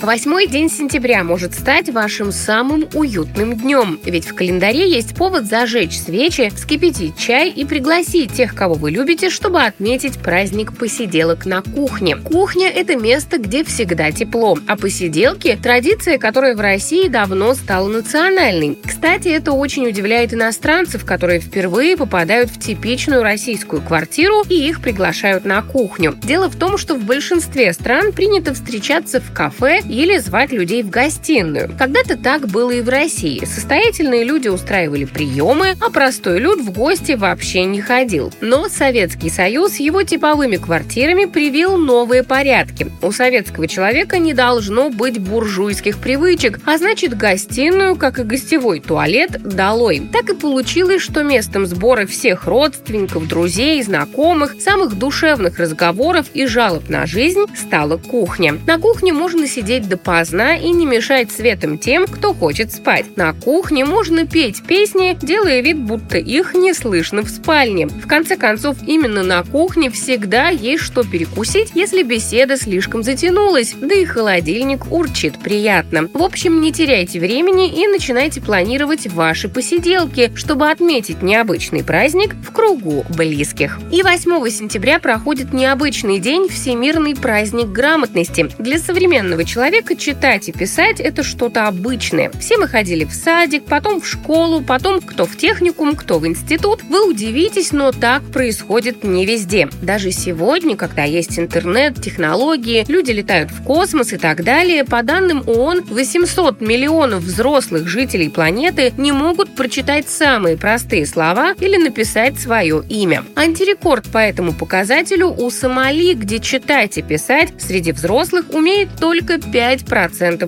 Восьмой день сентября может стать вашим самым уютным днем, ведь в календаре есть повод зажечь свечи, вскипятить чай и пригласить тех, кого вы любите, чтобы отметить праздник посиделок на кухне. Кухня – это место, где всегда тепло, а посиделки – традиция, которая в России давно стала национальной. Кстати, это очень удивляет иностранцев, которые впервые попадают в типичную российскую квартиру и их приглашают на кухню. Дело в том, что в большинстве стран принято встречаться в кафе или звать людей в гостиную. Когда-то так было и в России. Состоятельные люди устраивали приемы, а простой люд в гости вообще не ходил. Но Советский Союз его типовыми квартирами привил новые порядки. У советского человека не должно быть буржуйских привычек, а значит гостиную, как и гостевой туалет, долой. Так и получилось, что местом сбора всех родственников, друзей, знакомых, самых душевных разговоров и жалоб на жизнь стала кухня. На кухне можно сидеть сидеть допоздна и не мешать светом тем, кто хочет спать. На кухне можно петь песни, делая вид, будто их не слышно в спальне. В конце концов, именно на кухне всегда есть что перекусить, если беседа слишком затянулась, да и холодильник урчит приятно. В общем, не теряйте времени и начинайте планировать ваши посиделки, чтобы отметить необычный праздник в кругу близких. И 8 сентября проходит необычный день Всемирный праздник грамотности. Для современного человека человека читать и писать – это что-то обычное. Все мы ходили в садик, потом в школу, потом кто в техникум, кто в институт. Вы удивитесь, но так происходит не везде. Даже сегодня, когда есть интернет, технологии, люди летают в космос и так далее, по данным ООН, 800 миллионов взрослых жителей планеты не могут прочитать самые простые слова или написать свое имя. Антирекорд по этому показателю у Сомали, где читать и писать среди взрослых умеет только 5%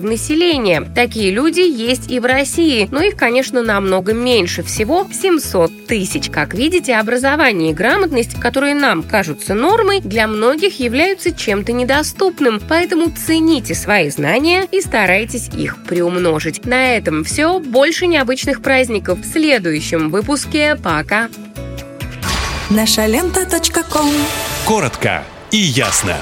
населения. Такие люди есть и в России, но их, конечно, намного меньше, всего 700 тысяч. Как видите, образование и грамотность, которые нам кажутся нормой, для многих являются чем-то недоступным, поэтому цените свои знания и старайтесь их приумножить. На этом все. Больше необычных праздников в следующем выпуске. Пока! Наша лента. Коротко и ясно.